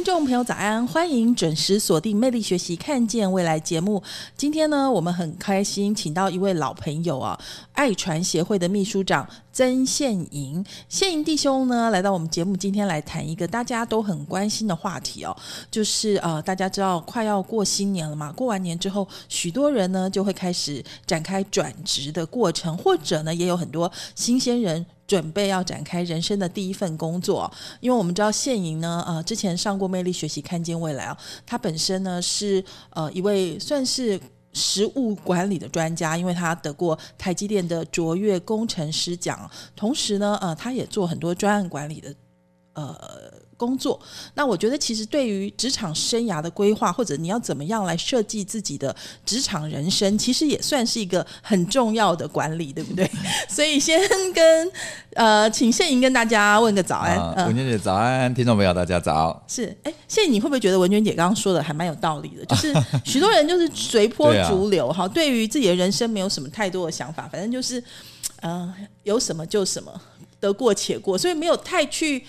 听众朋友，早安！欢迎准时锁定《魅力学习，看见未来》节目。今天呢，我们很开心，请到一位老朋友啊，爱传协会的秘书长曾宪营。宪营弟兄呢，来到我们节目，今天来谈一个大家都很关心的话题哦，就是呃，大家知道快要过新年了嘛，过完年之后，许多人呢就会开始展开转职的过程，或者呢，也有很多新鲜人。准备要展开人生的第一份工作，因为我们知道现莹呢，呃，之前上过魅力学习，看见未来啊，他本身呢是呃一位算是食物管理的专家，因为他得过台积电的卓越工程师奖，同时呢，呃，他也做很多专案管理的，呃。工作，那我觉得其实对于职场生涯的规划，或者你要怎么样来设计自己的职场人生，其实也算是一个很重要的管理，对不对？所以先跟呃，请谢莹跟大家问个早安。文娟姐早安，听众朋友大家早。是，哎，谢莹，你会不会觉得文娟姐刚刚说的还蛮有道理的？就是 许多人就是随波逐流哈，对于自己的人生没有什么太多的想法，反正就是呃，有什么就什么，得过且过，所以没有太去。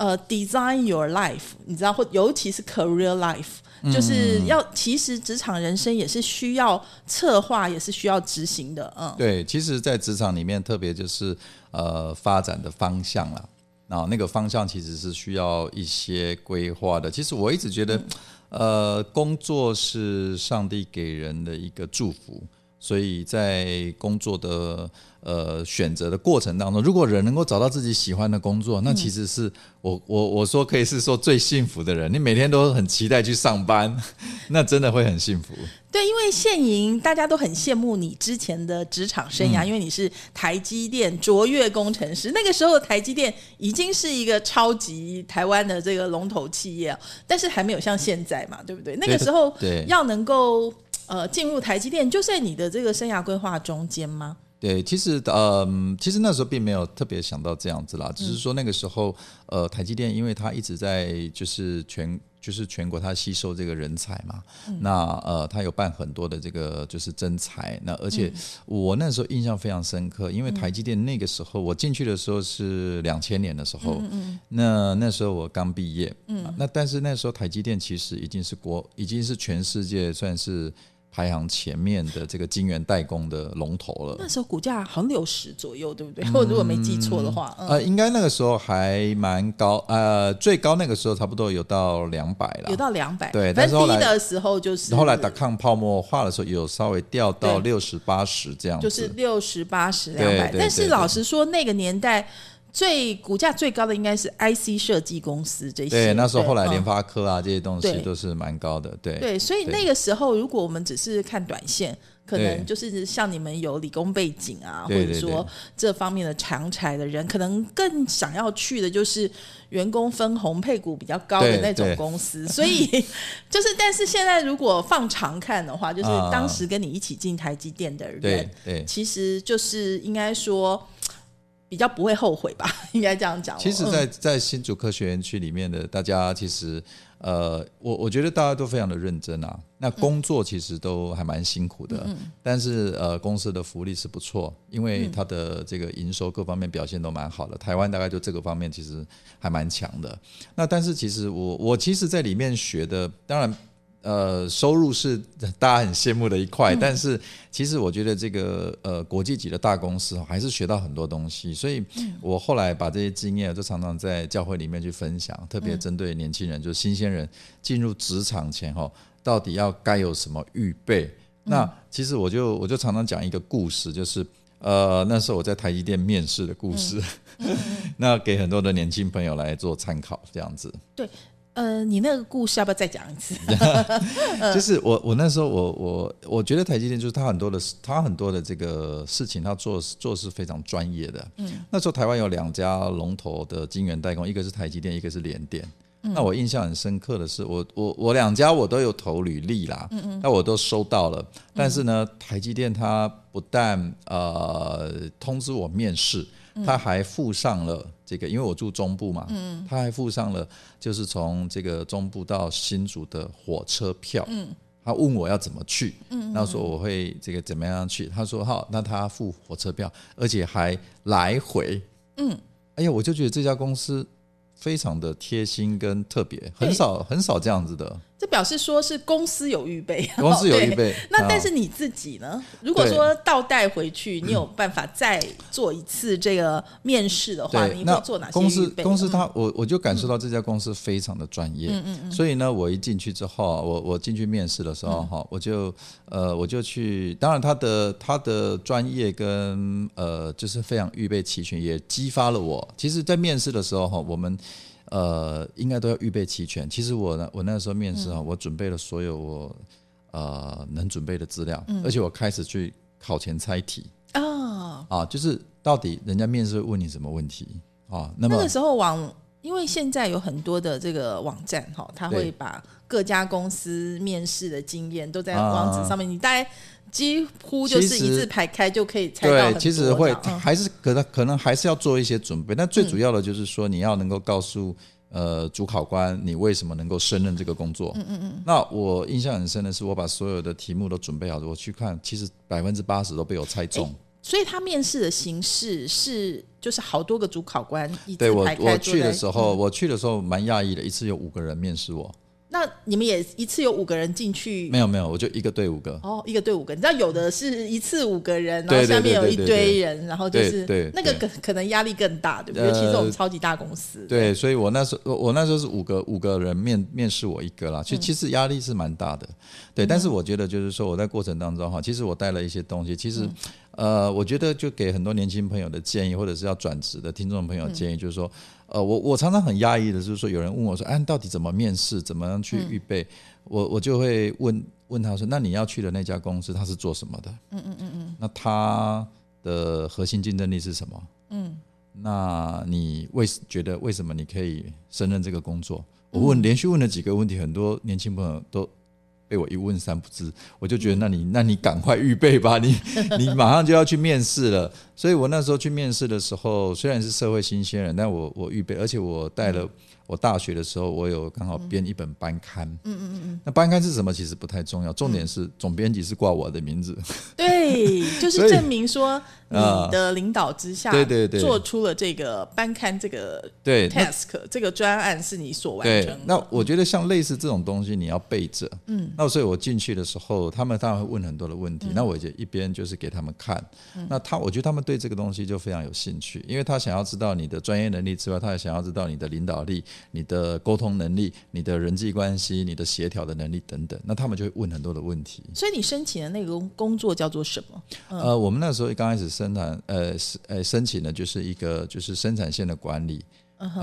呃，design your life，你知道，或尤其是 career life，就是要其实职场人生也是需要策划，也是需要执行的。嗯，对，其实，在职场里面，特别就是呃发展的方向啦，那，那个方向其实是需要一些规划的。其实我一直觉得，呃，工作是上帝给人的一个祝福，所以在工作的。呃，选择的过程当中，如果人能够找到自己喜欢的工作，那其实是我我我说可以是说最幸福的人。你每天都很期待去上班，那真的会很幸福。对，因为现营大家都很羡慕你之前的职场生涯，因为你是台积电卓越工程师。那个时候台积电已经是一个超级台湾的这个龙头企业，但是还没有像现在嘛，对不对？那个时候要能够呃进入台积电，就在你的这个生涯规划中间吗？对，其实呃，其实那时候并没有特别想到这样子啦，只是说那个时候，呃，台积电因为它一直在就是全就是全国它吸收这个人才嘛，那呃，它有办很多的这个就是征才，那而且我那时候印象非常深刻，因为台积电那个时候我进去的时候是两千年的时候，那那时候我刚毕业，那但是那时候台积电其实已经是国已经是全世界算是。排行前面的这个晶圆代工的龙头了。那时候股价好像六十左右，对不对？我如果没记错的话，呃，应该那个时候还蛮高，呃，最高那个时候差不多有到两百了，有到两百。对，但是低的时候就是，后来打抗泡沫化的时候，有稍微掉到六十八十这样，就是六十八十两百。但是老实说，那个年代。最股价最高的应该是 IC 设计公司这些，对，那时候后来联发科啊这些东西都是蛮高的，对。对，所以那个时候如果我们只是看短线，可能就是像你们有理工背景啊，或者说这方面的长才的人，可能更想要去的就是员工分红配股比较高的那种公司。所以 就是，但是现在如果放长看的话，就是当时跟你一起进台积电的人，对，其实就是应该说。比较不会后悔吧，应该这样讲。其实，在在新竹科学园区里面的大家，其实呃，我我觉得大家都非常的认真啊。那工作其实都还蛮辛苦的，但是呃，公司的福利是不错，因为它的这个营收各方面表现都蛮好的。台湾大概就这个方面其实还蛮强的。那但是其实我我其实在里面学的，当然。呃，收入是大家很羡慕的一块，但是其实我觉得这个呃国际级的大公司还是学到很多东西，所以我后来把这些经验就常常在教会里面去分享，特别针对年轻人，就是新鲜人进入职场前哈，到底要该有什么预备？那其实我就我就常常讲一个故事，就是呃那时候我在台积电面试的故事，那给很多的年轻朋友来做参考，这样子。对。呃，你那个故事要不要再讲一次？就是我，我那时候，我我我觉得台积电就是他很多的，他很多的这个事情，他做做是非常专业的。嗯，那时候台湾有两家龙头的晶圆代工，一个是台积电，一个是联电。那我印象很深刻的是，我我我两家我都有投履历啦，嗯嗯那我都收到了。但是呢，台积电它不但呃通知我面试，他还附上了这个，因为我住中部嘛，他还附上了就是从这个中部到新竹的火车票。他问我要怎么去，那说我会这个怎么样去？他说好，那他付火车票，而且还来回。嗯，哎呀，我就觉得这家公司非常的贴心跟特别，很少很少这样子的。这表示说是公司有预备，公司有预备。那但是你自己呢？如果说倒带回去，你有办法再做一次这个面试的话，你会做哪些公司公司他我我就感受到这家公司非常的专业。嗯嗯嗯。所以呢，我一进去之后，我我进去面试的时候哈，我就呃我就去，当然他的他的专业跟呃就是非常预备齐全，也激发了我。其实，在面试的时候哈，我们。呃，应该都要预备齐全。其实我呢，我那时候面试啊，我准备了所有我呃能准备的资料，而且我开始去考前猜题啊啊，就是到底人家面试问你什么问题啊？那么那个时候网，因为现在有很多的这个网站哈，他会把各家公司面试的经验都在网址上面，你大概。几乎就是一字排开就可以猜到对，其实会还是可能可能还是要做一些准备，但最主要的就是说你要能够告诉呃主考官你为什么能够胜任这个工作。嗯嗯嗯。那我印象很深的是，我把所有的题目都准备好了，我去看，其实百分之八十都被我猜中。所以他面试的形式是就是好多个主考官一对我我去的时候，我去的时候蛮讶异的，一次有五个人面试我。那你们也一次有五个人进去？没有没有，我就一个队五个。哦，一个队五个，你知道有的是一次五个人，然后下面有一堆人，然后就是那个可可能压力更大，对不对？尤其这种超级大公司。对，所以我那时候我那时候是五个五个人面面试我一个啦，其实其实压力是蛮大的。对，但是我觉得就是说我在过程当中哈，其实我带了一些东西，其实呃，我觉得就给很多年轻朋友的建议，或者是要转职的听众朋友建议，就是说。呃，我我常常很压抑的，就是说有人问我说，哎，到底怎么面试，怎么样去预备？我我就会问问他说，那你要去的那家公司，他是做什么的？嗯嗯嗯嗯。那他的核心竞争力是什么？嗯。那你为觉得为什么你可以胜任这个工作？我问连续问了几个问题，很多年轻朋友都。被我一问三不知，我就觉得那你那你赶快预备吧，你你马上就要去面试了。所以我那时候去面试的时候，虽然是社会新鲜人，但我我预备，而且我带了。我大学的时候，我有刚好编一本班刊。嗯嗯嗯那班刊是什么？其实不太重要，重点是总编辑是挂我的名字。对，就是证明说你的领导之下，对对对，做出了这个班刊这个对 task 这个专案是你所完成的。那我觉得像类似这种东西，你要备着。嗯。那所以我进去的时候，他们当然会问很多的问题。那我就一边就是给他们看。那他，我觉得他们对这个东西就非常有兴趣，因为他想要知道你的专业能力之外，他也想要知道你的领导力。你的沟通能力、你的人际关系、你的协调的能力等等，那他们就会问很多的问题。所以你申请的那个工作叫做什么？呃，我们那时候刚开始生产，呃，呃，申请的就是一个就是生产线的管理，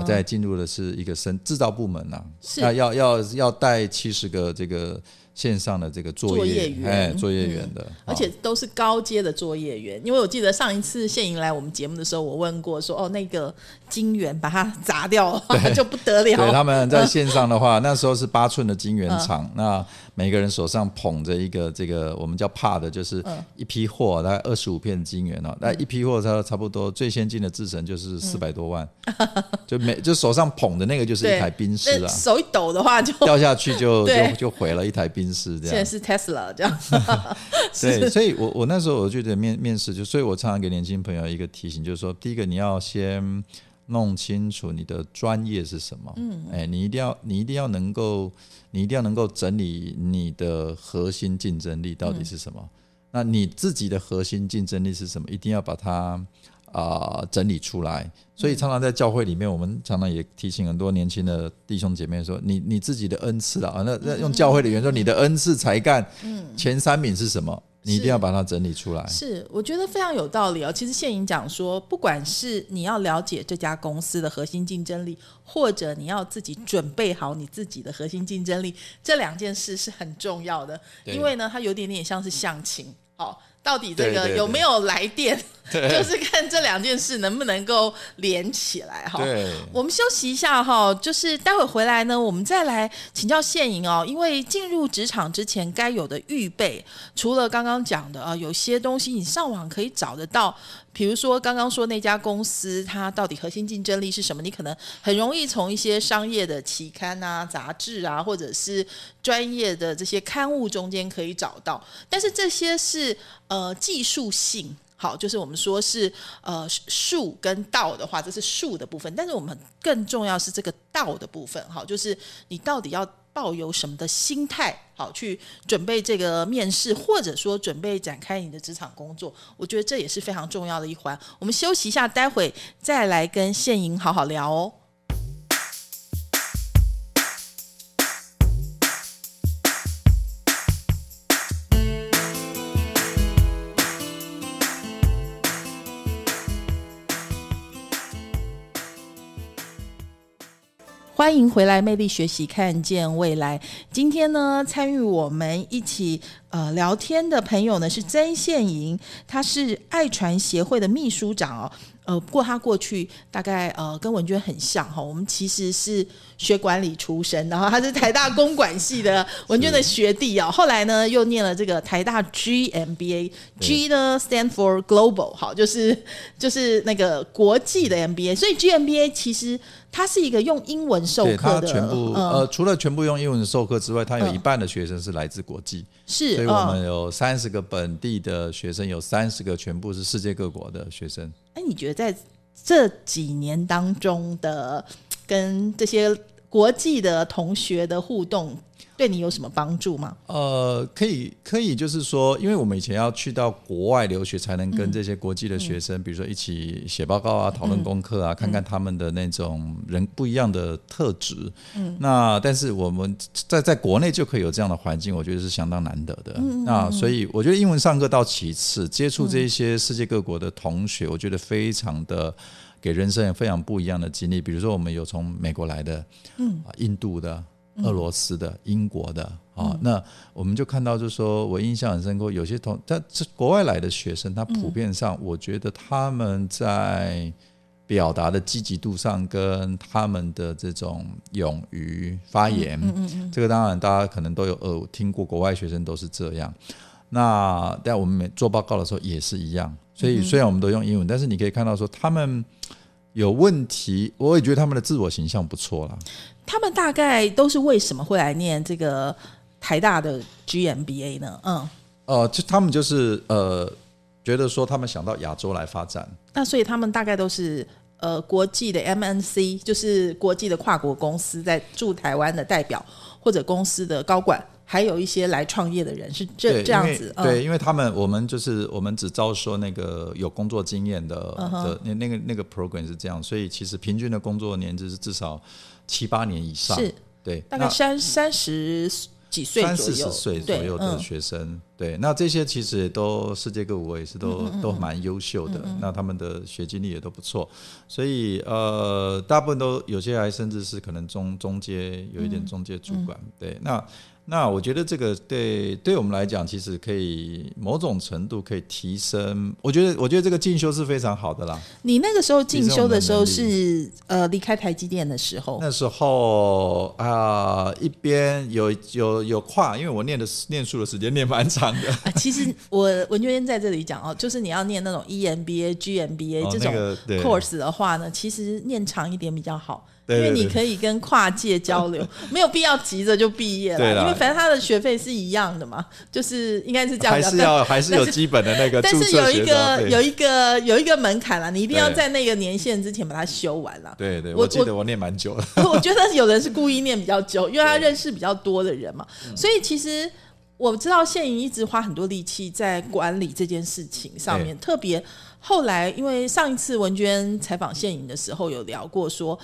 再进入的是一个生制造部门呐，那要要要带七十个这个。线上的这个作业员，作业员的，而且都是高阶的作业员。因为我记得上一次谢莹来我们节目的时候，我问过说，哦，那个金源把它砸掉 了，就不得了。对，他们在线上的话，那时候是八寸的金源厂，那每个人手上捧着一个这个我们叫帕的，就是一批货，大概二十五片金元哦，那一批货差差不多最先进的制程就是四百多万，就每就手上捧的那个就是一台冰室啊，手一抖的话就 掉下去就就就毁了一台冰。是这样，现在是 Tesla 这样。对，所以，我我那时候我觉得面面试就，所以我常常给年轻朋友一个提醒，就是说，第一个你要先弄清楚你的专业是什么。嗯，哎，你一定要，你一定要能够，你一定要能够整理你的核心竞争力到底是什么。那你自己的核心竞争力是什么？一定要把它。啊，整理出来，所以常常在教会里面，我们常常也提醒很多年轻的弟兄姐妹说：“你你自己的恩赐啊，那那用教会的原说，你的恩赐才干，嗯，前三名是什么？你一定要把它整理出来。”是，我觉得非常有道理哦。其实谢颖讲说，不管是你要了解这家公司的核心竞争力，或者你要自己准备好你自己的核心竞争力，这两件事是很重要的。因为呢，它有点点像是相亲，哦。到底这个有没有来电，就是看这两件事能不能够连起来哈。对，我们休息一下哈，就是待会回来呢，我们再来请教现营哦。因为进入职场之前该有的预备，除了刚刚讲的啊，有些东西你上网可以找得到，比如说刚刚说那家公司它到底核心竞争力是什么，你可能很容易从一些商业的期刊啊、杂志啊，或者是专业的这些刊物中间可以找到，但是这些是呃技术性。好，就是我们说是呃术跟道的话，这是术的部分，但是我们更重要是这个道的部分。好，就是你到底要抱有什么的心态，好去准备这个面试，或者说准备展开你的职场工作，我觉得这也是非常重要的一环。我们休息一下，待会再来跟现营好好聊哦。欢迎回来，魅力学习，看见未来。今天呢，参与我们一起呃聊天的朋友呢是曾宪莹，他是爱传协会的秘书长哦。呃，不过他过去大概呃跟文娟很像哈，我们其实是学管理出身，然后他是台大公管系的文娟的学弟哦。后来呢，又念了这个台大 GMBA，G 呢 stand for global，好，就是就是那个国际的 MBA，所以 GMBA 其实它是一个用英文授课的，全部、嗯。呃，除了全部用英文授课之外，它有一半的学生是来自国际，是，所以我嗯。们有三十个本地的学生，有三十个全部是世界各国的学生。哎，你觉得在这几年当中的跟这些国际的同学的互动，对你有什么帮助吗？呃，可以可以，就是说，因为我们以前要去到国外留学，才能跟这些国际的学生，比如说一起写报告啊、讨论功课啊，看看他们的那种人不一样的特质。嗯，那但是我们在在国内就可以有这样的环境，我觉得是相当难得的。那所以我觉得英文上课到其次，接触这些世界各国的同学，我觉得非常的。给人生有非常不一样的经历，比如说我们有从美国来的，嗯，印度的、俄罗斯的、英国的啊，那我们就看到，就是说我印象很深刻，有些同他这国外来的学生，他普遍上，我觉得他们在表达的积极度上，跟他们的这种勇于发言，这个当然大家可能都有呃听过，国外学生都是这样。那在我们每做报告的时候也是一样，所以虽然我们都用英文，但是你可以看到说他们有问题，我也觉得他们的自我形象不错啦。他们大概都是为什么会来念这个台大的 GMBA 呢？嗯，呃，就他们就是呃，觉得说他们想到亚洲来发展，那所以他们大概都是呃国际的 MNC，就是国际的跨国公司在驻台湾的代表或者公司的高管。还有一些来创业的人是这对这样子，对，因为他们我们就是我们只招收那个有工作经验的嗯的那那个那个 program 是这样，所以其实平均的工作年资是至少七八年以上，是。对，大概三三十几岁三左右，四十岁左右的嗯。学生，对，那这些其实也都世界各国也是都、嗯都蛮优秀的，那他们的学经历也都不错，所以呃，大部分都有些还甚至是可能中中阶有一点中阶主管，嗯对，那。那我觉得这个对对我们来讲，其实可以某种程度可以提升。我觉得，我觉得这个进修是非常好的啦。你那个时候进修的时候是呃离开台积电的时候，那时候啊、一边有有有跨，因为我念的念书的时间念蛮长的。啊，其实我文娟在这里讲哦，就是你要念那种 E EMBA、GMBA 哦这种那个对 course 的话呢，其实念长一点比较好。因为你可以跟跨界交流，没有必要急着就毕业对啦了，因为反正他的学费是一样的嘛，就是应该是这样讲。还是要还是有基本的那个但是有一。个有一个有一个门槛啦，你一定要在那个年限之前把它修完了。对对，我我记得我念蛮久了。我觉得有人是故意念比较久，因为他 认识比较多的人嘛。嗯所以其实我知道现营一直花很多力气在管理这件事情上面，特别后来因为上一次文娟采访现营的时候有聊过说。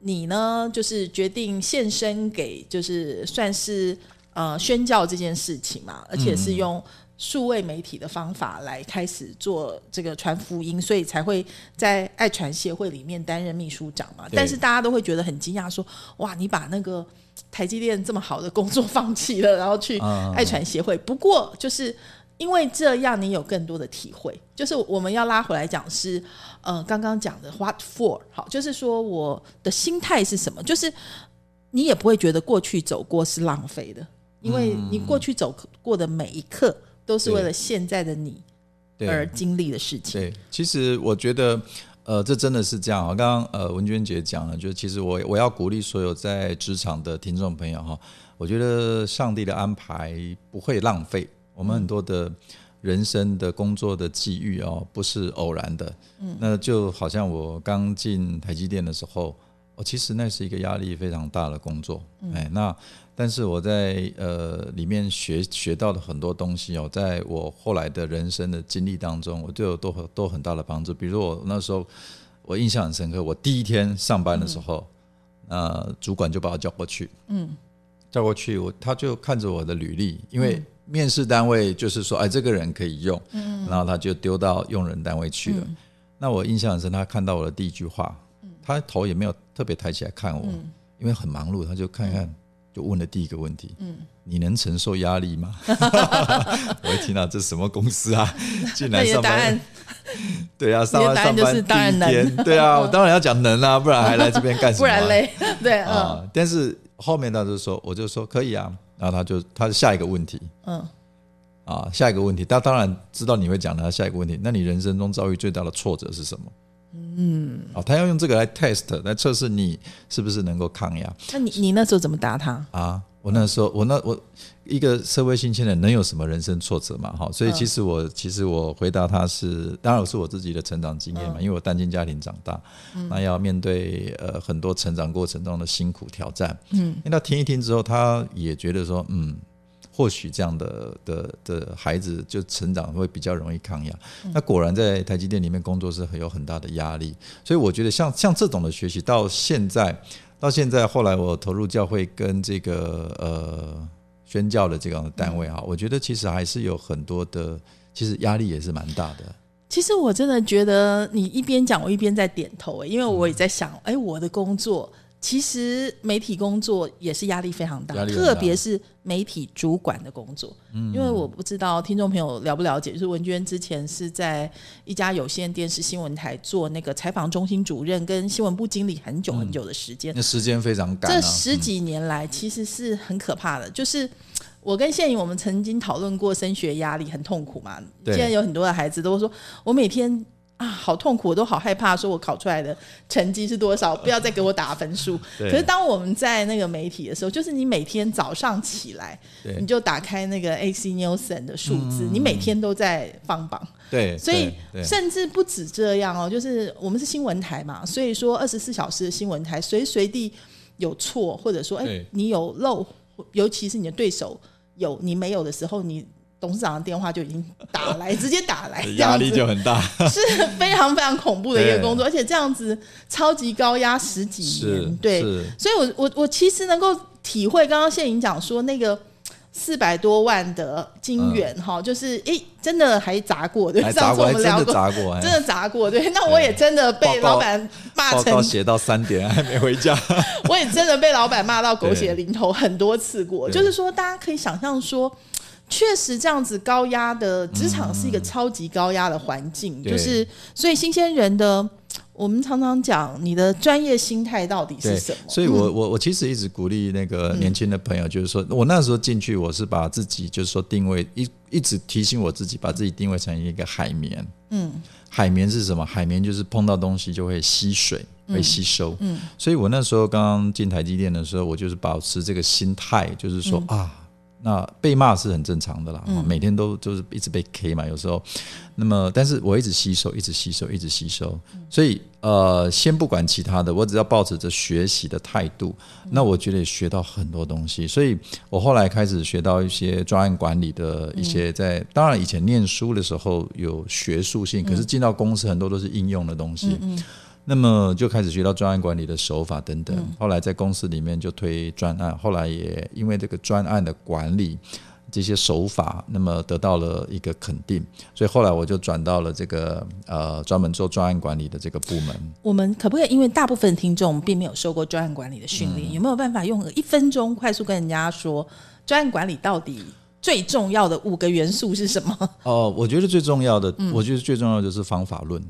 你呢，就是决定献身给，就是算是呃宣教这件事情嘛，而且是用数位媒体的方法来开始做这个传福音，所以才会在爱传协会里面担任秘书长嘛。但是大家都会觉得很惊讶，说哇，你把那个台积电这么好的工作放弃了，然后去嗯爱传协会。不过就是因为这样你有更多的体会。就是我们要拉回来讲是，呃，刚刚讲的 what for，好，就是说我的心态是什么，就是你也不会觉得过去走过是浪费的，因为你过去走过的每一刻都是为了现在的你对而经历的事情。对，其实我觉得，呃，这真的是这样啊。刚刚呃文娟姐讲了，就是其实我我要鼓励所有在职场的听众朋友哈，我觉得上帝的安排不会浪费，我们很多的人生的工作的际遇哦，不是偶然的。嗯，那就好像我刚进台积电的时候，哦，其实那是一个压力非常大的工作，哎，那。但是我在呃里面学学到的很多东西哦，在我后来的人生的经历当中，我对我都很都很大的帮助。比如我那时候我印象很深刻，我第一天上班的时候，呃，主管就把我叫过去，嗯，叫过去，我他就看着我的履历，因为面试单位就是说，哎，这个人可以用，嗯，然后他就丢到用人单位去了。那我印象很深，他看到我的第一句话，他头也没有特别抬起来看我，因为很忙碌，他就看一看。就问了第一个问题，嗯，你能承受压力吗？我一听到这什么公司啊，进来 上班，对啊，上班上班第一天，对啊，我当然要讲能啊，不然还来这边干什么？不然嘞，对啊。但是后面他就说，我就说可以啊，然后他就他下一个问题，嗯，啊，下一个问题，他当然知道你会讲他下一个问题，那你人生中遭遇最大的挫折是什么？嗯，哦，他要用这个来 test 来测试你是不是能够抗压。那你你那时候怎么答他啊？我那时候我那我一个社会新鲜人能有什么人生挫折嘛？哈，所以其实我其实我回答他是，当然我是我自己的成长经验嘛，因为我单亲家庭长大，那要面对呃很多成长过程中的辛苦挑战。嗯，那听一听之后，他也觉得说，嗯。或许这样的的的孩子就成长会比较容易抗压。那果然在台积电里面工作是很有很大的压力，所以我觉得像像这种的学习到现在到现在，后来我投入教会跟这个呃宣教的这样的单位啊，我觉得其实还是有很多的，其实压力也是蛮大的。其实我真的觉得你一边讲，我一边在点头，因为我也在想，哎，我的工作。其实媒体工作也是压力非常大，特别是媒体主管的工作。嗯，因为我不知道听众朋友了不了解，就是文娟之前是在一家有线电视新闻台做那个采访中心主任跟新闻部经理很久很久的时间，那时间非常赶。这十几年来其实是很可怕的，就是我跟谢颖我们曾经讨论过升学压力很痛苦嘛。现在有很多的孩子都说，我每天。啊，好痛苦，我都好害怕，说我考出来的成绩是多少，不要再给我打分数。可是当我们在那个媒体的时候，就是你每天早上起来，你就打开那个 AC Nielsen 的数字，你每天都在放榜。对，所以甚至不止这样哦，就是我们是新闻台嘛，所以说二十四小时的新闻台，随随地有错，或者说哎你有漏，尤其是你的对手有你没有的时候，你。董事长的电话就已经打来，直接打来，压力就很大，是非常非常恐怖的一个工作，而且这样子超级高压十几年，对，所以我我我其实能够体会刚刚谢颖讲说那个四百多万的金元哈，就是诶，真的还砸过，对，上次我们聊过，砸过，真的砸过，对，那我也真的被老板骂成写到三点还没回家，我也真的被老板骂到狗血淋头很多次过，就是说大家可以想象说。确实，这样子高压的职场是一个超级高压的环境，就是所以新鲜人的，我们常常讲你的专业心态到底是什么？所以我我我其实一直鼓励那个年轻的朋友，就是说我那时候进去，我是把自己就是说定位一一直提醒我自己，把自己定位成一个海绵。嗯，海绵是什么？海绵就是碰到东西就会吸水，会吸收。嗯，所以我那时候刚刚进台积电的时候，我就是保持这个心态，就是说啊。那被骂是很正常的啦，每天都就是一直被 K 嘛，有时候，那么但是我一直吸收，一直吸收，一直吸收，所以呃，先不管其他的，我只要抱持着学习的态度，那我觉得学到很多东西，所以我后来开始学到一些专案管理的一些，在当然以前念书的时候有学术性，可是进到公司很多都是应用的东西。那么就开始学到专案管理的手法等等，后来在公司里面就推专案，后来也因为这个专案的管理这些手法，那么得到了一个肯定，所以后来我就转到了这个呃专门做专案管理的这个部门。我们可不可以因为大部分听众并没有受过专案管理的训练，有没有办法用一分钟快速跟人家说专案管理到底最重要的五个元素是什么？哦，我觉得最重要的，嗯。我觉得最重要的就是方法论，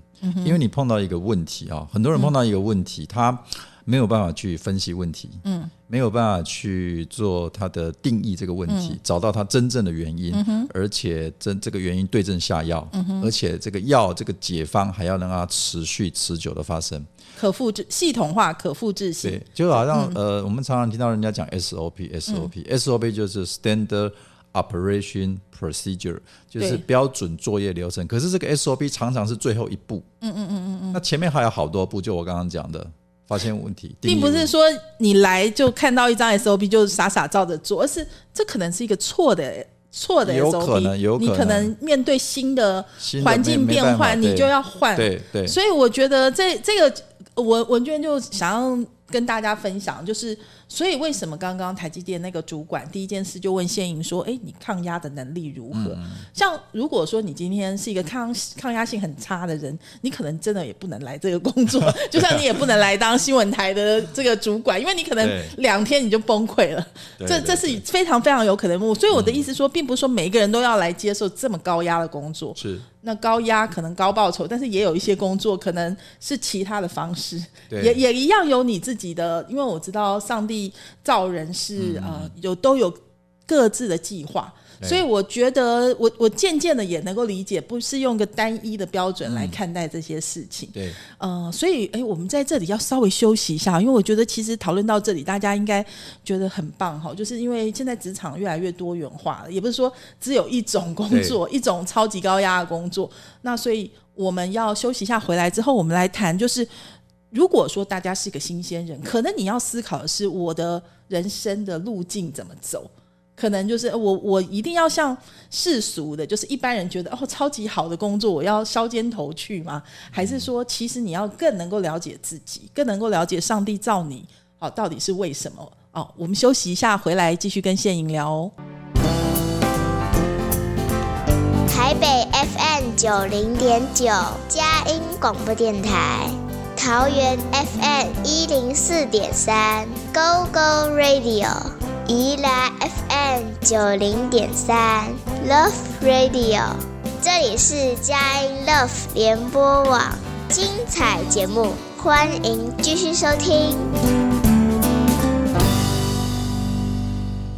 因为你碰到一个问题啊，很多人碰到一个问题，他没有办法去分析问题，嗯，没有办法去做他的定义这个问题，找到它真正的原因，而且真这个原因对症下药，而且这个药这个解方还要让它持续持久的发生。可复制、系统化、可复制性。对，，就好像、呃，我们常常听到人家讲 SOP，SOP，SOP、就是 Standard Operation Procedure，就是标准作业流程。可是这个 SOP 常常是最后一步，嗯嗯嗯嗯嗯，那前面还有好多步，就我刚刚讲的，发现问题，并不是说你来就看到一张 SOP 就傻傻照着做，而是这可能是一个错的。错的 SOP，有可能有可能你可能面对新的环境变换，你就要换。对对，所以我觉得这这个文文娟就想要跟大家分享，就是所以为什么刚刚台积电那个主管第一件事就问谢莹说：“哎，你抗压的能力如何？”像如果说你今天是一个抗 抗压性很差的人，你可能真的也不能来这个工作，就像你也不能来当新闻台的这个主管，因为你可能两天你就崩溃了。这这是非常非常有可能的。所以我的意思说，并不是说每一个人都要来接受这么高压的工作。是那高压可能高报酬，但是也有一些工作可能是其他的方式，对也也一样有你自己的，因为我知道上帝造人是、呃有都有各自的计划。所以我觉得我，我渐渐的也能够理解，不是用个单一的标准来看待这些事情。对呃，所以哎，我们在这里要稍微休息一下，因为我觉得其实讨论到这里，大家应该觉得很棒哈，就是因为现在职场越来越多元化了，也不是说只有一种工作，一种超级高压的工作。那所以我们要休息一下，回来之后我们来谈，就是如果说大家是个新鲜人，可能你要思考的是我的人生的路径怎么走。可能就是我，我一定要像世俗的，就是一般人觉得哦，超级好的工作，我要削尖头去吗？还是说，其实你要更能够了解自己，更能够了解上帝造你哦，到底是为什么？哦，我们休息一下，回来继续跟谢颖聊哦。台北 FM 九零点九，佳音广播电台；桃园 FM 一零四点三，Go Go Radio；宜兰 FM 九零点三，Love Radio。这里是佳音 Love 联播网，精彩节目，欢迎继续收听。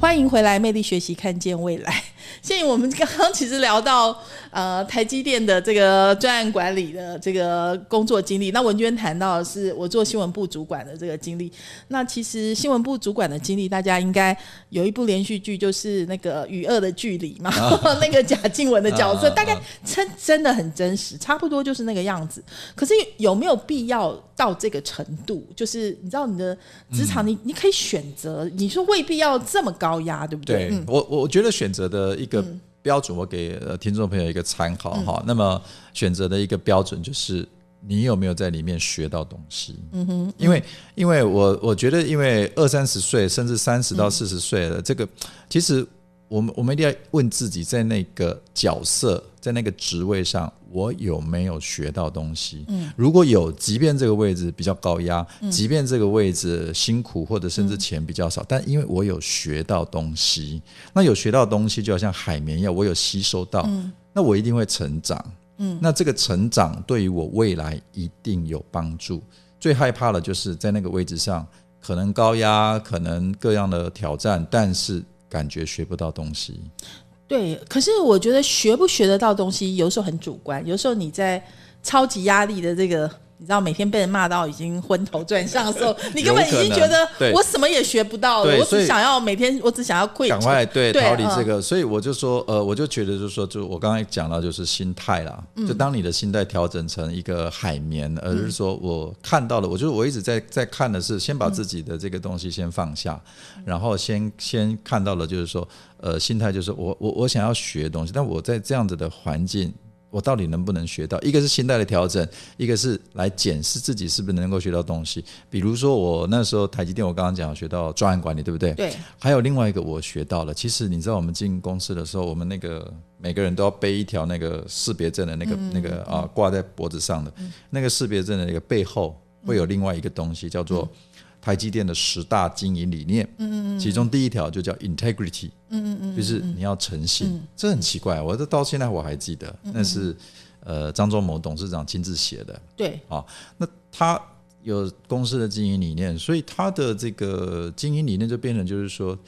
欢迎回来，魅力学习，看见未来。现在我们刚刚其实聊到呃台积电的这个专案管理的这个工作经历，那文娟谈到的是我做新闻部主管的这个经历。那其实新闻部主管的经历，大家应该有一部连续剧，就是那个《与恶的距离》嘛，那个贾静雯的角色，大概真真的很真实，差不多就是那个样子。可是有没有必要到这个程度？就是你知道你的职场，你你可以选择，你说未必要这么高压，对不对？对嗯，我我觉得选择的一个标准，我给呃听众朋友一个参考哈。那么选择的一个标准就是你有没有在里面学到东西？嗯哼，因为因为我我觉得，因为二三十岁甚至三十到四十岁的这个，其实我们我们一定要问自己，在那个角色，在那个职位上，我有没有学到东西？嗯，如果有，即便这个位置比较高压，即便这个位置辛苦或者甚至钱比较少，但因为我有学到东西，那有学到东西就好像海绵一样，我有吸收到，那我一定会成长。嗯，那这个成长对于我未来一定有帮助。最害怕的就是在那个位置上，可能高压，可能各样的挑战，但是感觉学不到东西。对，可是我觉得学不学得到东西，有时候很主观。有时候你在超级压力的这个，你知道每天被人骂到已经昏头转向的时候，你根本已经觉得我什么也学不到了。我只想要每天，我只想要 quit，赶快对对逃离这嗯个，所以我就说，呃，我就觉得就是说，就我刚才讲到就是心态啦，嗯就当你的心态调整成一个海绵，而是说我看到了，我觉得我一直在在看的是，先把自己的这个东西先放下，嗯然后先先看到了就是说，呃，心态就是我我我想要学东西，但我在这样子的环境。我到底能不能学到？一个是心态的调整，一个是来检视自己是不是能够学到东西。比如说，我那时候台积电，我刚刚讲学到专案管理，对不对？对，还有另外一个我学到了，其实你知道我们进公司的时候，我们那个每个人都要背一条那个识别证的那个、那个啊挂在脖子上的、那个识别证的那个背后会有另外一个东西叫做台积电的十大经营理念，嗯嗯其中第一条就叫 integrity，嗯嗯嗯，就是你要诚信，这很奇怪，我这到现在我还记得，那是呃张忠谋董事长亲自写的，对，啊，那他有公司的经营理念，所以他的这个经营理念就变成就是说，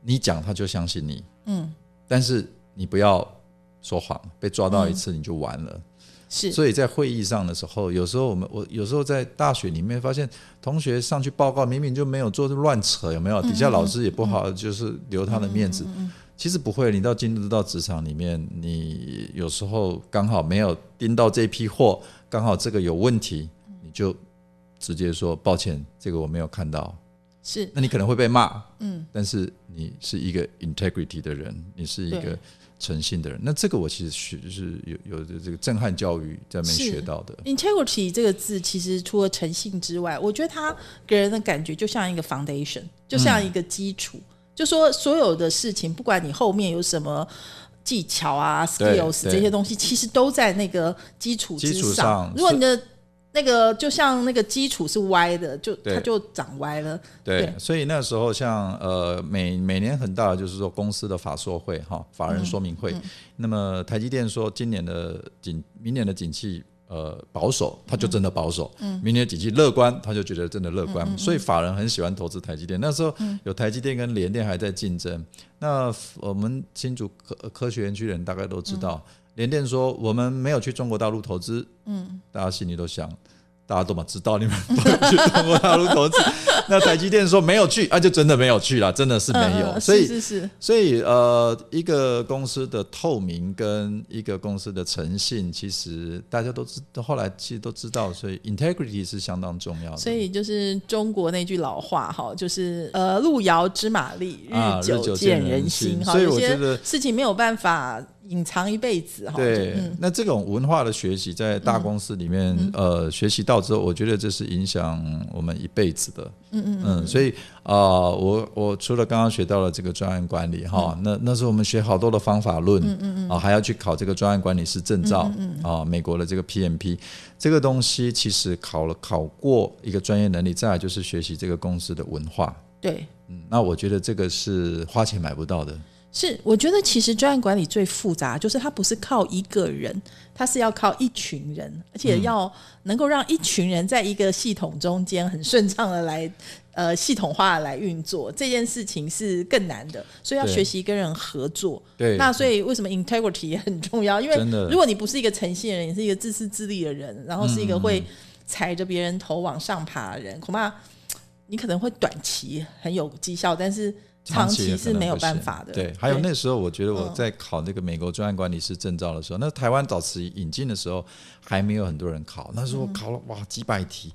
你讲他就相信你，嗯，但是你不要说谎，被抓到一次你就完了。是，所以在会议上的时候，有时候我们我有时候在大学里面发现同学上去报告，明明就没有做，就乱扯，有没有？底下老师也不好，就是留他的面子。其实不会，你到进入到职场里面，你有时候刚好没有盯到这批货，刚好这个有问题，你就直接说抱歉，这个我没有看到。是，那你可能会被骂，嗯，但是你是一个 integrity 的人，你是一个诚信的人，那这个我其实学是有有的这个震撼教育在那边学到的。integrity 这个字，其实除了诚信之外，我觉得它给人的感觉就像一个 foundation，就像一个基础。就说所有的事情，不管你后面有什么技巧啊、skills 这些东西，其实都在那个基础之上如果你的那个就像那个基础是歪的，就它就长歪了。对，对所以那时候像呃每每年很大的就是说公司的法说会哈，法人说明会。那么台积电说今年的景，明年的景气呃保守，他就真的保守；嗯明年的景气乐观，他就觉得真的乐观。所以法人很喜欢投资台积电。那时候有台积电跟联电还在竞争。那我们新竹科科学园区的人大概都知道，联电说我们没有去中国大陆投资，嗯，大家心里都想。大家都嘛知道你们不会去中国大陆投资，那台积电说没有去，啊，就真的没有去了，真的是没有。嗯所以是是是，所以呃，一个公司的透明跟一个公司的诚信，其实大家都知，后来其实都知道，所以 integrity 是相当重要的。所以就是中国那句老话哈，就是呃路遥知马力，啊日久久见人。心所以有些我觉得事情没有办法隐藏一辈子哈。对，嗯那这种文化的学习，在大公司里面，呃，学习到之后，我觉得这是影响我们一辈子的。嗯嗯嗯，所以啊、呃我我除了刚刚学到了这个专案管理哈，那那时候我们学好多的方法论，嗯嗯啊，还要去考这个专案管理师证照，嗯啊，美国的这个 PMP 这个东西，其实考了考过一个专业能力，再来就是学习这个公司的文化。对。嗯，那我觉得这个是花钱买不到的。是，我觉得其实专案管理最复杂，就是它不是靠一个人，它是要靠一群人，而且要能够让一群人在一个系统中间很顺畅的来呃系统化的来运作，这件事情是更难的，所以要学习跟人合作。对，那所以为什么 integrity 也很重要？因为如果你不是一个诚信的人，你是一个自私自利的人，然后是一个会踩着别人头往上爬的人，恐怕你可能会短期很有绩效，但是长期是没有办法的。对，还有那时候我觉得我嗯在考那个美国专案管理师证照的时候，那台湾早期引进的时候还没有很多人考，那时候考了哇几百题。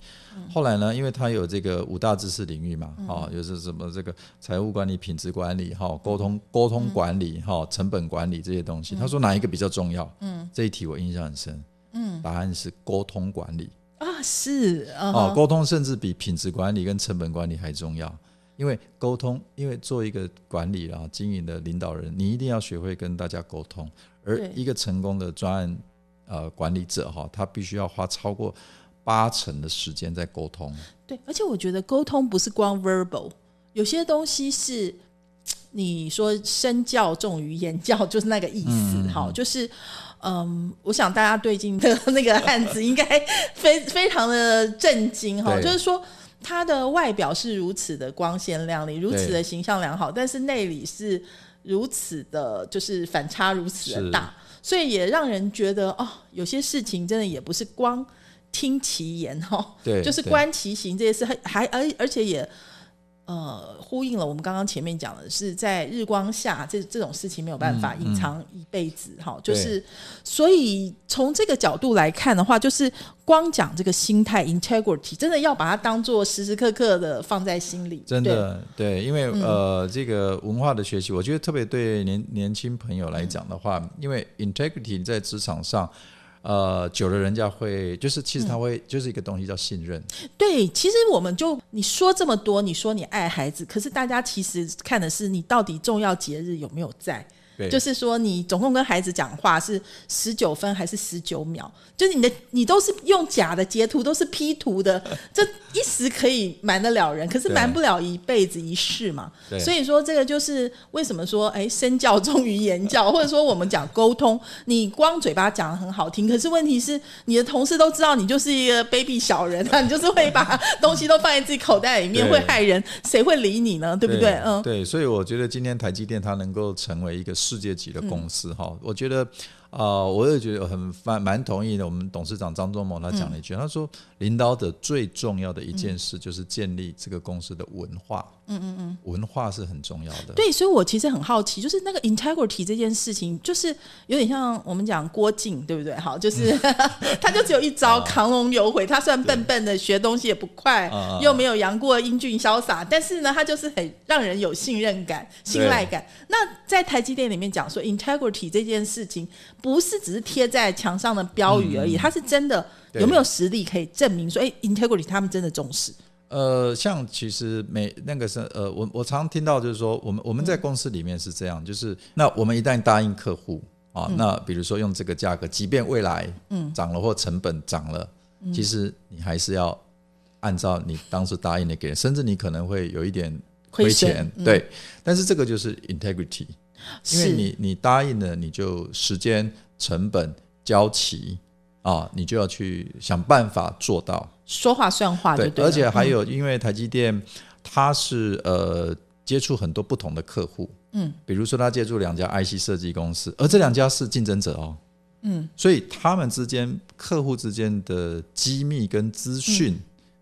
后来呢，因为它有这个五大知识领域嘛，哦，有是什么这个财务管理、品质管理、哈沟通沟通管理、哈成本管理这些东西，他说哪一个比较重要？嗯，这一题我印象很深。嗯，答案是沟通管理。啊，是啊，哦，沟通甚至比品质管理跟成本管理还重要。因为沟通，因为做一个管理啊、经营的领导人，你一定要学会跟大家沟通。而一个成功的专案呃管理者哈，他必须要花超过八成的时间在沟通。对，而且我觉得沟通不是光 verbal，有些东西是 你说身教重于言教，就是那个意思。好，就是嗯，我想大家对近的那个案子应该非非常的震惊哈，就是说。他的外表是如此的光鲜亮丽，如此的形象良好，但是内里是如此的，就是反差如此的大，所以也让人觉得哦，有些事情真的也不是光听其言哦，对，就是观其行这些事，还还而而且也呃呼应了我们刚刚前面讲的是在日光下这这种事情没有办法嗯隐藏一辈子哈、就是所以从这个角度来看的话，就是光讲这个心态 integrity，真的要把它当做时时刻刻的放在心里，真的对，因为、嗯。呃，这个文化的学习，我觉得特别对年年轻朋友来讲的话，因为 integrity 在职场上，呃，久了人家会就是其实他会、就是一个东西叫信任，对，其实我们就你说这么多，你说你爱孩子，可是大家其实看的是你到底重要节日有没有在。对就是说你总共跟孩子讲话是十九分还是十九秒？就是你的你都是用假的截图，都是 P 图的，这一时可以瞒得了人，可是瞒不了一辈子一世嘛。对所以说这个就是为什么说哎身教重于言教，或者说我们讲沟通，你光嘴巴讲的很好听，可是问题是你的同事都知道你就是一个卑鄙小人啊，你就是会把东西都放在自己口袋里面，会害人，谁会理你呢？对不对？嗯，对，所以我觉得今天台积电它能够成为一个世界级的公司哈、我觉得啊、呃我也觉得很蛮蛮同意的。我们董事长张忠谋他讲了一句，他说领导者最重要的一件事就是建立这个公司的文化。嗯嗯嗯，文化是很重要的。对，所以我其实很好奇，就是那个 integrity 这件事情，就是有点像我们讲郭靖，对不对？好，就是、他就只有一招亢龙有悔。他虽然笨笨的，学东西也不快，又没有杨过英俊潇洒，但是呢，他就是很让人有信任感、信赖感。那在台积电里面讲说 integrity 这件事情，不是只是贴在墙上的标语而已，它是真的有没有实力可以证明说，哎，integrity 他们真的重视。呃，像其实每那个是呃，我我常听到就是说，我们我们在公司里面是这样，就是那我们一旦答应客户啊，那比如说用这个价格，即便未来嗯。涨了或成本涨了，其实你还是要按照你当时答应的给，甚至你可能会有一点亏钱，对，但是这个就是 integrity，因为你你答应了，你就时间、成本、交齐啊，你就要去想办法做到。说话算话就对，对，而且还嗯。有，因为台积电它是呃接触很多不同的客户，嗯，比如说他接触两家 IC 设计公司，而这两家是竞争者哦，嗯，所以他们之间客户之间的机密跟资讯嗯。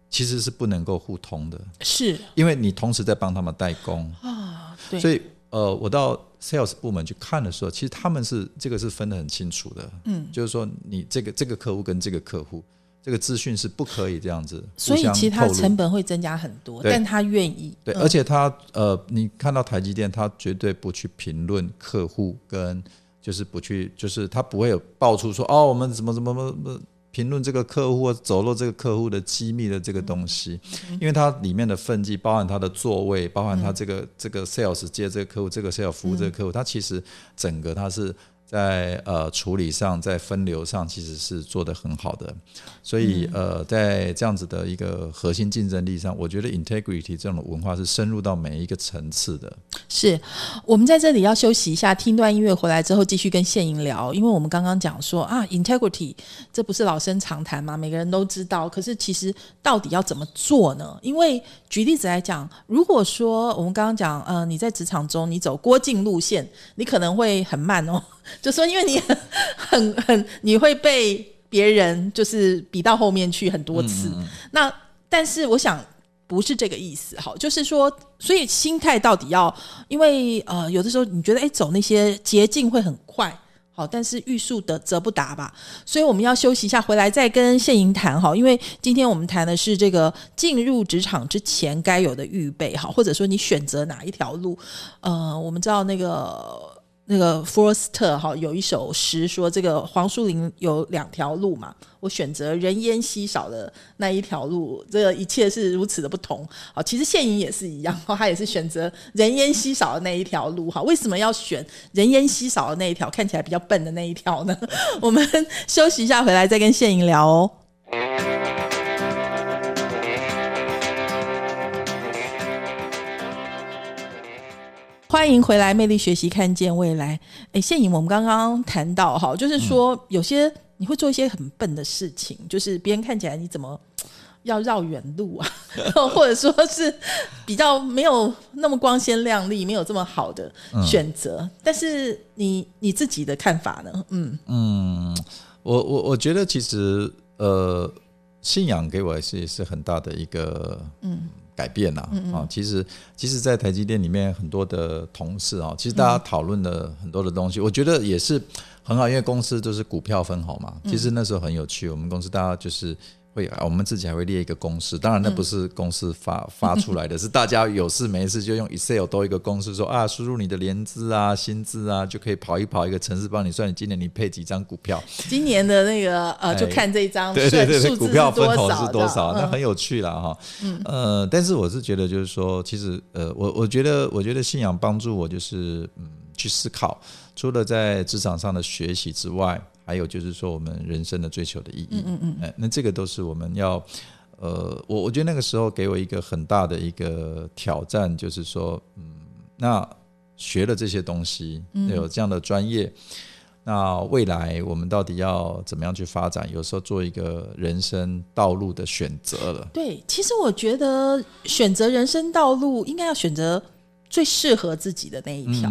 其实是不能够互通的，是。因为你同时在帮他们代工。啊，对，所以呃，我到 sales 部门去看的时候，其实他们是这个是分得很清楚的，嗯，就是说你这个这个客户跟这个客户。这个资讯是不可以这样子所以其实它透露成本会增加很多，但他愿意。对，嗯而且他呃，你看到台积电，他绝对不去评论客户跟就是不去，就是他不会有爆出说哦，我们怎么怎么怎么评论这个客户或走漏这个客户的机密的这个东西，嗯因为它里面的分际包含他的座位，包含他这个、这个 sales 接这个客户，这个 sales 服务这个客户，它其实整个它是。在呃处理上，在分流上，其实是做得很好的，所以呃，在这样子的一个核心竞争力上，我觉得 integrity 这种文化是深入到每一个层次的。是我们在这里要休息一下，听段音乐回来之后继续跟谢莹聊，因为我们刚刚讲说啊，integrity 这不是老生常谈吗？每个人都知道，可是其实到底要怎么做呢？因为举例子来讲，如果说我们刚刚讲，呃，你在职场中你走郭靖路线，你可能会很慢哦，就说因为你 很很很你会被别人就是比到后面去很多次，那但是我想不是这个意思，好，就是说，所以心态到底要，因为呃，有的时候你觉得哎，走那些捷径会很快。好，但是欲速得则不达吧，所以我们要休息一下，回来再跟谢莹谈哈。因为今天我们谈的是这个进入职场之前该有的预备，好，或者说你选择哪一条路。呃，我们知道那个那个福尔斯特哈有一首诗说，这个黄树林有两条路嘛，我选择人烟稀少的那一条路，这个一切是如此的不同。好，其实现影也是一样，他也是选择人烟稀少的那一条路。哈，为什么要选人烟稀少的那一条，看起来比较笨的那一条呢？我们休息一下，回来再跟现影聊哦。欢迎回来，魅力学习，看见未来。哎，现影，我们刚刚谈到哈，就是说有些你会做一些很笨的事情，就是别人看起来你怎么 要绕远路啊，或者说是比较没有那么光鲜亮丽，没有这么好的选择。但是你你自己的看法呢？嗯嗯，我我我觉得其实呃，信仰给我是是很大的一个嗯改变呐啊、其实其实，在台积电里面很多的同事啊，其实大家讨论的很多的东西，我觉得也是很好，因为公司都是股票分红嘛。其实那时候很有趣，我们公司大家就是。会，我们自己还会列一个公式，当然那不是公司发、发出来的，是大家有事没事就用 Excel 多一个公式说啊，输入你的年资啊、薪资啊，就可以跑一跑一个城市帮你算你今年你配几张股票。今年的那个呃，就看这一张对对对对，股票分多红是多少，那很有趣了哈。嗯呃，但是我是觉得就是说，其实呃，我我觉得我觉得信仰帮助我就是嗯，去思考，除了在职场上的学习之外，还有就是说我们人生的追求的意义。嗯嗯，哎，那这个都是我们要，呃，我我觉得那个时候给我一个很大的一个挑战，就是说，嗯，那学了这些东西，有这样的专业。那未来我们到底要怎么样去发展？有时候做一个人生道路的选择了。对，其实我觉得选择人生道路，应该要选择最适合自己的那一条。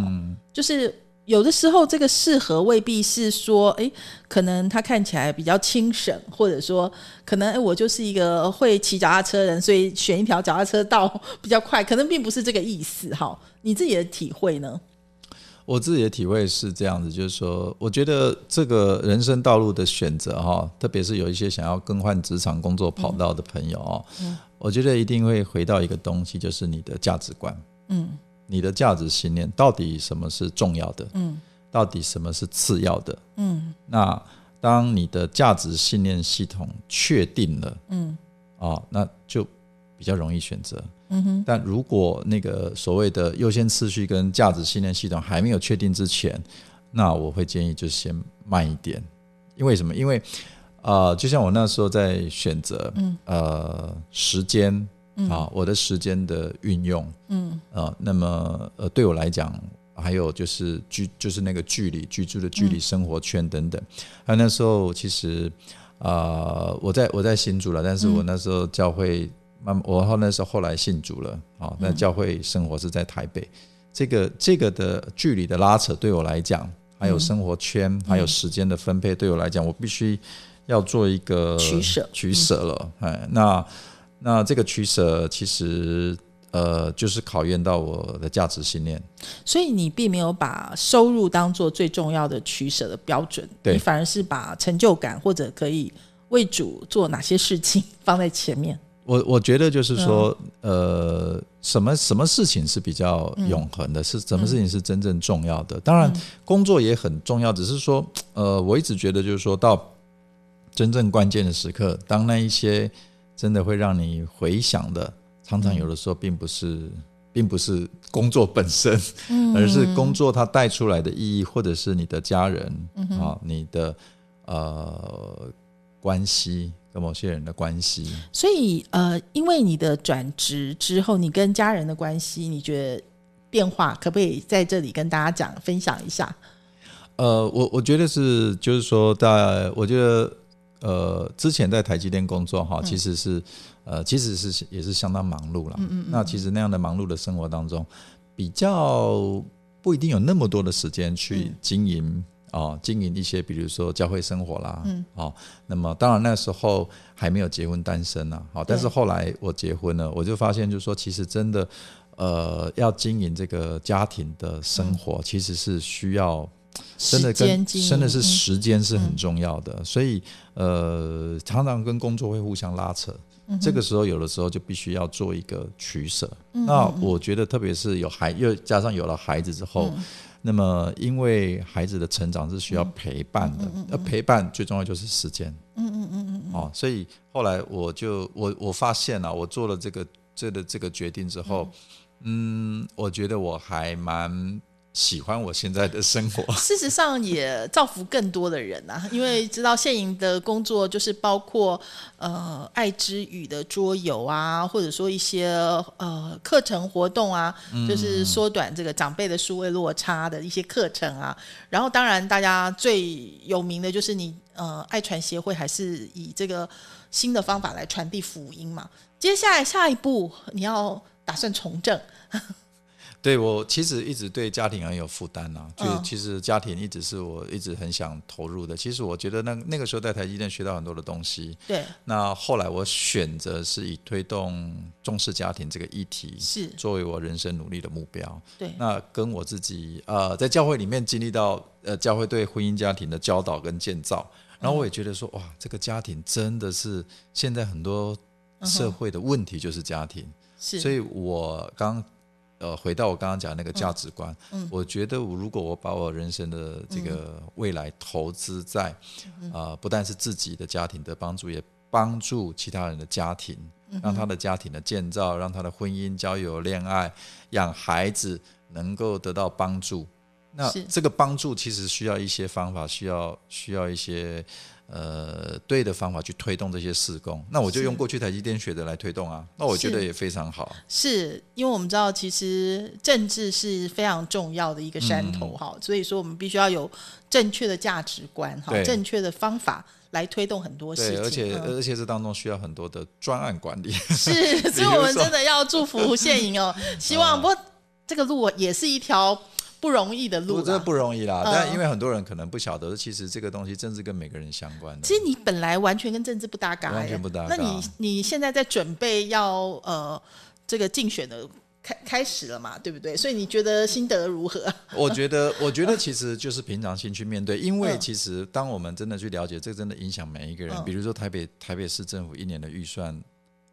就是有的时候，这个适合未必是说，哎，可能他看起来比较轻省，或者说，可能哎，我就是一个会骑脚踏车人，所以选一条脚踏车道比较快，可能并不是这个意思。哈，你自己的体会呢？我自己的体会是这样子，就是说，我觉得这个人生道路的选择哈，特别是有一些想要更换职场工作跑道的朋友哦，我觉得一定会回到一个东西，就是你的价值观，嗯，你的价值信念到底什么是重要的，嗯，到底什么是次要的，嗯，那当你的价值信念系统确定了，嗯，啊，那就比较容易选择。嗯哼，但如果那个所谓的优先次序跟价值信念系统还没有确定之前，那我会建议就先慢一点。因为什么？因为呃，就像我那时候在选择，嗯，呃，时间啊，我的时间的运用，嗯，啊，那么呃，对我来讲，还有就是居，就是那个距离，居住的距离，生活圈等等。还有那时候其实啊，我在我在新竹了，但是我那时候教会。慢，我后那时候后来信主了，啊，那教会生活是在台北，这个这个的距离的拉扯对我来讲，还有生活圈，还有时间的分配，对我来讲，我必须要做一个取舍，取舍了，哎，那那这个取舍其实呃，就是考验到我的价值信念。所以你并没有把收入当做最重要的取舍的标准，你反而是把成就感或者可以为主做哪些事情放在前面。我我觉得就是说，呃，什么什么事情是比较永恒的，是什么事情是真正重要的？当然，工作也很重要，只是说，呃，我一直觉得就是说到真正关键的时刻，当那一些真的会让你回想的，常常有的时候并不是，并不是工作本身，而是工作它带出来的意义，或者是你的家人啊，你的呃关系。跟某些人的关系，所以呃，因为你的转职之后，你跟家人的关系，你觉得变化可不可以在这里跟大家讲分享一下？呃，我我觉得是，就是说，在我觉得呃，之前在台积电工作哈，其实是呃，其实是也是相当忙碌了。嗯嗯。那其实那样的忙碌的生活当中，比较不一定有那么多的时间去经营。哦，经营一些，比如说教会生活啦，嗯，哦，那么当然那时候还没有结婚单身呐，好，但是后来我结婚了，我就发现，就是说，其实真的，呃，要经营这个家庭的生活，其实是需要真的跟真的是时间是很重要的，所以呃，常常跟工作会互相拉扯，这个时候有的时候就必须要做一个取舍。那我觉得，特别是有孩又加上有了孩子之后。那么，因为孩子的成长是需要陪伴的，而陪伴最重要就是时间。嗯嗯嗯嗯。哦，所以后来我就我我发现了，我做了这个这个这个决定之后，嗯，我觉得我还蛮。喜欢我现在的生活，事实上也造福更多的人啊！因为知道现营的工作就是包括呃爱之语的桌游啊，或者说一些呃课程活动啊，就是缩短这个长辈的数位落差的一些课程啊。然后当然大家最有名的就是你呃爱传协会还是以这个新的方法来传递福音嘛。接下来下一步你要打算从政。对我其实一直对家庭很有负担呐，就其实家庭一直是我一直很想投入的。其实我觉得那那个时候在台积电学到很多的东西。对。那后来我选择是以推动重视家庭这个议题是作为我人生努力的目标。对。那跟我自己呃在教会里面经历到呃教会对婚姻家庭的教导跟建造，然后我也觉得说哇这个家庭真的是现在很多社会的问题就是家庭。是。所以我刚。呃，回到我刚刚讲那个价值观，我觉得我如果我把我人生的这个未来投资在啊，不但是自己的家庭的帮助，也帮助其他人的家庭，让他的家庭的建造，让他的婚姻、交友、恋爱、养孩子能够得到帮助，那这个帮助其实需要一些方法，需要需要一些呃对的方法去推动这些施工。那我就用过去台积电学的来推动啊，那我觉得也非常好。是因为我们知道，其实政治是非常重要的一个山头嗯哈、所以说我们必须要有正确的价值观哈，正确的方法来推动很多事，情。而且、嗯而且这当中需要很多的专案管理。是，所以我们真的要祝福谢颖哦，希望 不过这个路也是一条不容易的路这不容易啦，嗯但因为很多人可能不晓得，其实这个东西政治跟每个人相关的。其实你本来完全跟政治不搭嘎、完全不搭嘎那你你现在在准备要呃这个竞选的开开始了嘛，对不对？所以你觉得心得如何？我觉得，我觉得其实就是平常心去面对，因为嗯其实当我们真的去了解，这真的影响每一个人。嗯比如说台北台北市政府一年的预算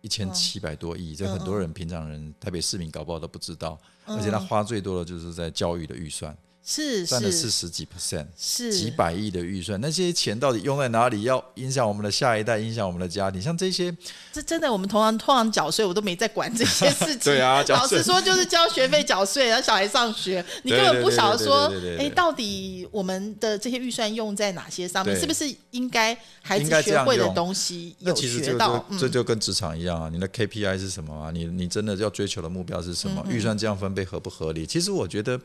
一千七百多亿，这嗯很多人平常人台北市民搞不好都不知道，嗯。而且他花最多的就是在教育的预算，是占了四是十几 percent。是几百亿的预算，那些钱到底用在哪里？要影响我们的下一代，影响我们的家庭，像这些，这真的，我们通常通常缴税，我都没在管这些事情。对啊老实说，就是交学费、缴税，然后小孩上学，你根本不晓得说哎，到底我们的这些预算用在哪些上面？是不是应该孩子学会的东西有学到就？这就跟职场一样啊，你的 KPI 是什么啊？你你真的要追求的目标是什嗯么？预算这样分配合不合理？其实我觉得，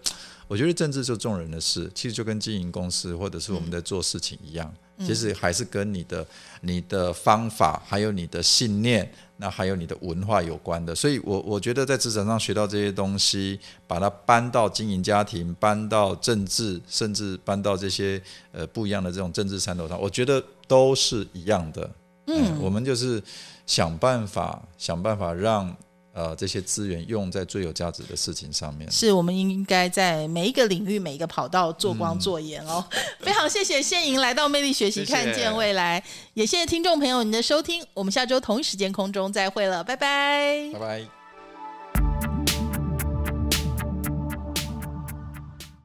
我觉得政治就众人的事，其实就跟经营公司或者是我们在做事情一样，嗯其实还是跟你的你的方法，还有你的信念，那还有你的文化有关的。所以我我觉得在职场上学到这些东西，把它搬到经营家庭，搬到政治，甚至搬到这些呃不一样的这种政治山头上，我觉得都是一样的。嗯，我们就是想办法，想办法让呃这些资源用在最有价值的事情上面。是我们应该在每一个领域、每一个跑道做嗯光做盐哦。非常谢谢谢莹来到魅力学习，谢谢看见未来，也谢谢听众朋友您的收听。我们下周同一时间空中再会了，拜拜拜拜。